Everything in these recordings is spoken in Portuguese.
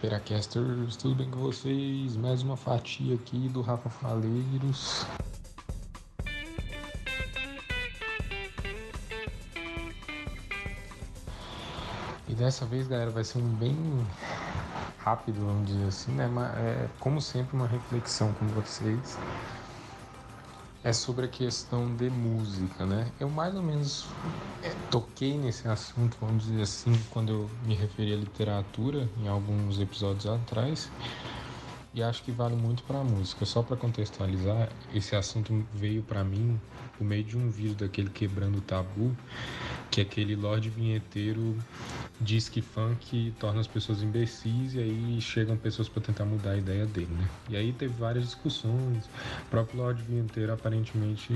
Peracasters, tudo bem com vocês? Mais uma fatia aqui do Rafa Faleiros. E dessa vez, galera, vai ser um bem rápido, vamos dizer assim, né? Mas é, como sempre, uma reflexão com vocês é sobre a questão de música, né? Eu mais ou menos é, toquei nesse assunto, vamos dizer assim, quando eu me referi à literatura em alguns episódios atrás. E acho que vale muito para a música. Só para contextualizar, esse assunto veio para mim por meio de um vídeo daquele Quebrando o Tabu, que aquele Lorde Vinheteiro diz que funk torna as pessoas imbecis e aí chegam pessoas para tentar mudar a ideia dele, né? E aí teve várias discussões. O próprio Lorde Vinheteiro aparentemente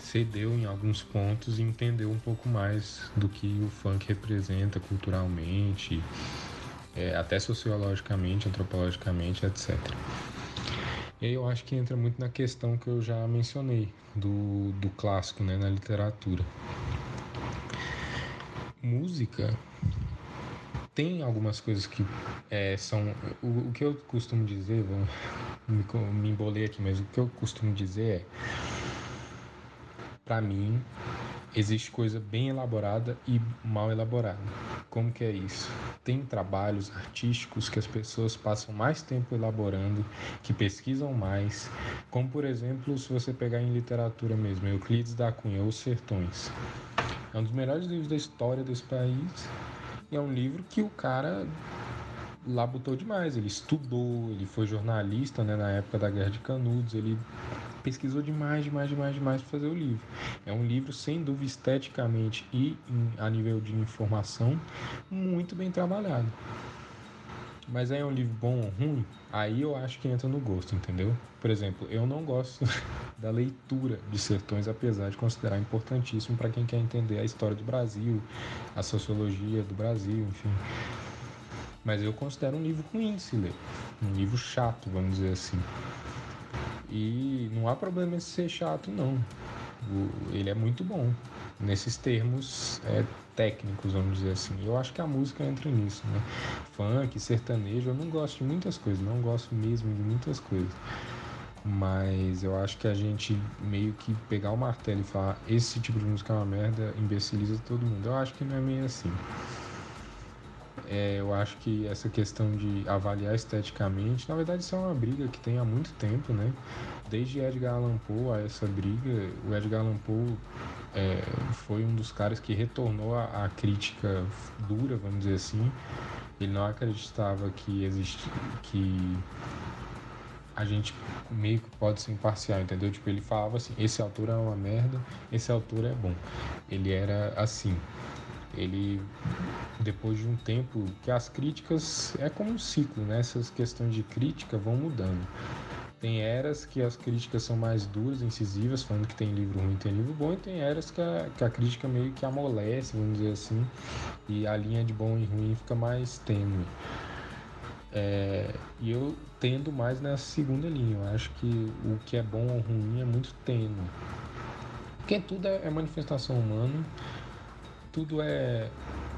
cedeu em alguns pontos e entendeu um pouco mais do que o funk representa culturalmente, é, até sociologicamente, antropologicamente, etc. E aí eu acho que entra muito na questão que eu já mencionei do, do clássico, né, na literatura música tem algumas coisas que é, são. O, o, que eu costumo dizer, vou, me, me embolei aqui, mas o que eu costumo dizer é. Para mim, existe coisa bem elaborada e mal elaborada. Como que é isso? Tem trabalhos artísticos que as pessoas passam mais tempo elaborando, que pesquisam mais, como por exemplo, se você pegar em literatura mesmo, Euclides da Cunha, Os Sertões. É um dos melhores livros da história desse país. E é um livro que o cara labutou demais. Ele estudou, ele foi jornalista né, na época da Guerra de Canudos, ele pesquisou demais, demais, demais, demais para fazer o livro. É um livro, sem dúvida, esteticamente e em, a nível de informação, muito bem trabalhado. Mas aí é um livro bom ou ruim? Aí eu acho que entra no gosto, entendeu? Por exemplo, eu não gosto da leitura de Sertões, apesar de considerar importantíssimo para quem quer entender a história do Brasil, a sociologia do Brasil, enfim. Mas eu considero um livro ruim de se ler. Um livro chato, vamos dizer assim. E não há problema em ser chato, não. ele é muito bom nesses termos é, técnicos, vamos dizer assim. Eu acho que a música entra nisso, né? Funk, sertanejo, eu não gosto de muitas coisas, não gosto mesmo de muitas coisas. Mas eu acho que a gente meio que pegar o martelo e falar esse tipo de música é uma merda, imbeciliza todo mundo. Eu acho que não é meio assim. É, eu acho que essa questão de avaliar esteticamente, na verdade isso é uma briga que tem há muito tempo, né? Desde Edgar Allan Poe a essa briga, o Edgar Allan Poe é, foi um dos caras que retornou a, crítica dura, vamos dizer assim. Ele não acreditava que existe que a gente meio que pode ser imparcial, entendeu? Tipo, ele falava assim, esse autor é uma merda, esse autor é bom. Ele era assim. Ele depois de um tempo que as críticas é como um ciclo, né? Essas questões de crítica vão mudando. Tem eras que as críticas são mais duras, incisivas, falando que tem livro ruim, tem livro bom, e tem eras que a, que a crítica meio que amolece, vamos dizer assim, e a linha de bom e ruim fica mais tênue. É, e eu tendo mais nessa segunda linha. Eu acho que o que é bom ou ruim é muito tênue. Porque tudo é, é manifestação humana, tudo é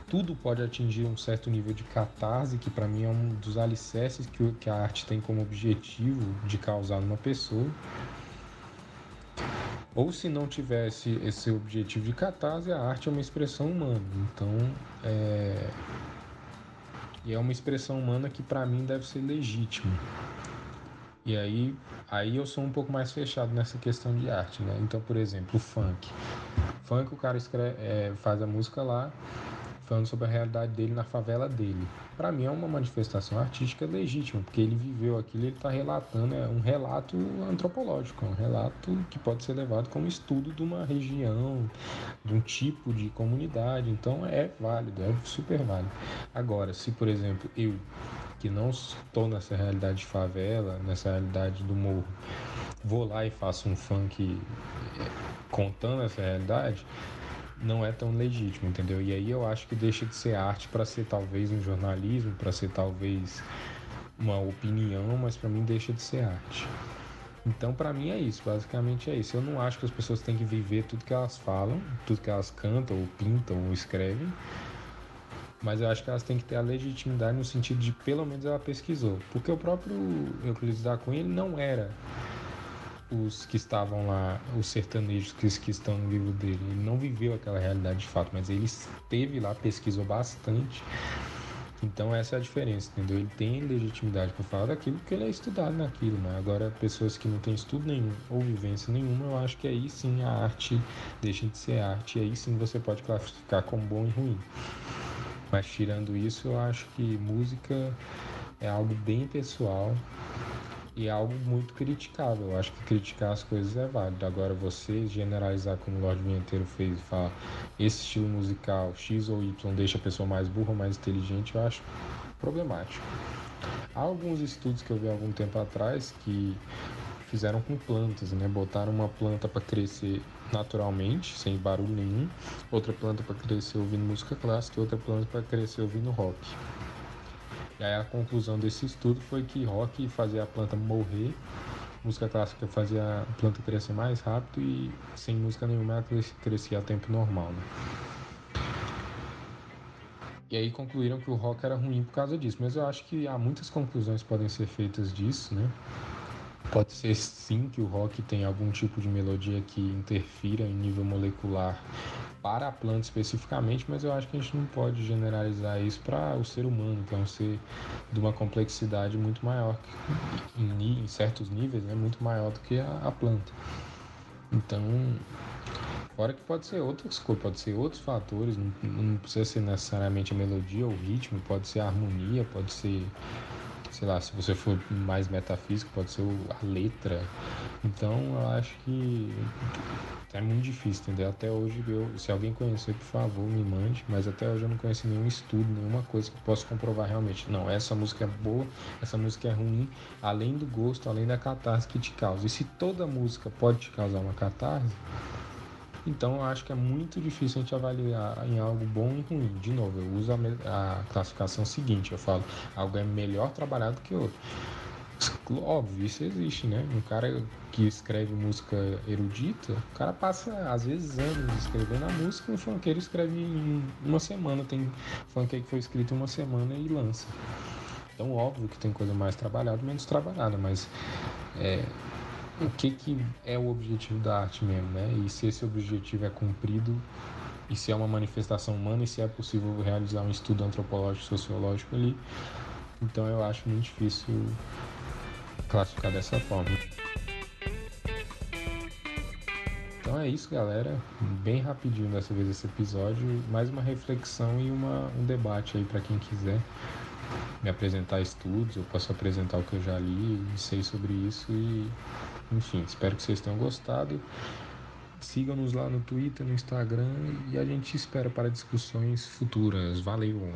tudo pode atingir um certo nível de catarse, que para mim é um dos alicerces que, que a arte tem como objetivo de causar numa pessoa. Ou se não tivesse esse objetivo de catarse, a arte é uma expressão humana. Então, é... E é uma expressão humana que para mim deve ser legítima. E aí, aí eu sou um pouco mais fechado nessa questão de arte, né? Então, por exemplo, o funk. Funk, o cara escreve, é, faz a música lá, falando sobre a realidade dele na favela dele. Para mim é uma manifestação artística legítima, porque ele viveu aquilo, ele está relatando, é um relato antropológico, é um relato que pode ser levado como estudo de uma região, de um tipo de comunidade, então é válido, é super válido. Agora, se por exemplo eu que não estou nessa realidade de favela, nessa realidade do morro, vou lá e faço um funk é, contando essa realidade, não é tão legítimo, entendeu? E aí eu acho que deixa de ser arte para ser talvez um jornalismo, para ser talvez uma opinião, mas para mim deixa de ser arte. Então, para mim é isso, basicamente é isso. Eu não acho que as pessoas têm que viver tudo que elas falam, tudo que elas cantam, ou pintam, ou escrevem, mas eu acho que elas têm que ter a legitimidade no sentido de pelo menos ela pesquisou, porque o próprio Euclides da Cunha ele não era os que estavam lá, os sertanejos que, que estão no livro dele. Ele não viveu aquela realidade de fato, mas ele esteve lá, pesquisou bastante. Então essa é a diferença, entendeu? Ele tem legitimidade para falar daquilo porque ele é estudado naquilo, né? Agora pessoas que não têm estudo nenhum ou vivência nenhuma, eu acho que aí sim a arte deixa de ser arte, e aí sim você pode classificar como bom e ruim. Mas tirando isso, eu acho que música é algo bem pessoal e algo muito criticável. Eu acho que criticar as coisas é válido. Agora, você generalizar como o Lorde Vinheteiro fez, falar esse estilo musical X ou Y deixa a pessoa mais burra mais inteligente, eu acho problemático. Há alguns estudos que eu vi há algum tempo atrás que fizeram com plantas, né? Botaram uma planta para crescer naturalmente, sem barulho nenhum, outra planta para crescer ouvindo música clássica e outra planta para crescer ouvindo rock. E aí a conclusão desse estudo foi que rock fazia a planta morrer, música clássica fazia a planta crescer mais rápido e sem música nenhuma ela crescia a tempo normal. Né? E aí concluíram que o rock era ruim por causa disso. Mas eu acho que há muitas conclusões que podem ser feitas disso, né? Pode ser sim que o rock tenha algum tipo de melodia que interfira em nível molecular para a planta especificamente, mas eu acho que a gente não pode generalizar isso para o ser humano, que é um ser de uma complexidade muito maior, em, certos níveis, né, muito maior do que a, a planta. Então, fora que pode ser outras coisas, pode ser outros fatores, não, não precisa ser necessariamente a melodia ou o ritmo, pode ser a harmonia, pode ser sei lá, se você for mais metafísico, pode ser a letra. Então eu acho que é muito difícil, entendeu? Até hoje, eu, se alguém conhecer, por favor, me mande, mas até hoje eu não conheci nenhum estudo, nenhuma coisa que possa comprovar realmente. Não, essa música é boa, essa música é ruim, além do gosto, além da catarse que te causa. E se toda música pode te causar uma catarse, então eu acho que é muito difícil a gente avaliar em algo bom e ruim. De novo, eu uso a, a classificação seguinte, eu falo, algo é melhor trabalhado que outro. Óbvio, isso existe, né? Um cara que escreve música erudita, o cara passa, às vezes, anos escrevendo a música, um funkeiro escreve em uma semana, tem funkeiro que foi escrito em uma semana e lança. Então, óbvio que tem coisa mais trabalhada, menos trabalhada, mas é, o que, que é o objetivo da arte mesmo, né? E se esse objetivo é cumprido, e se é uma manifestação humana, e se é possível realizar um estudo antropológico, sociológico ali. Então eu acho muito difícil classificar dessa forma. Então é isso, galera. Bem rapidinho dessa vez esse episódio. Mais uma reflexão e uma, um debate aí para quem quiser me apresentar estudos. Eu posso apresentar o que eu já li e sei sobre isso e enfim, espero que vocês tenham gostado. Sigam-nos lá no Twitter, no Instagram e a gente espera para discussões futuras. Valeu!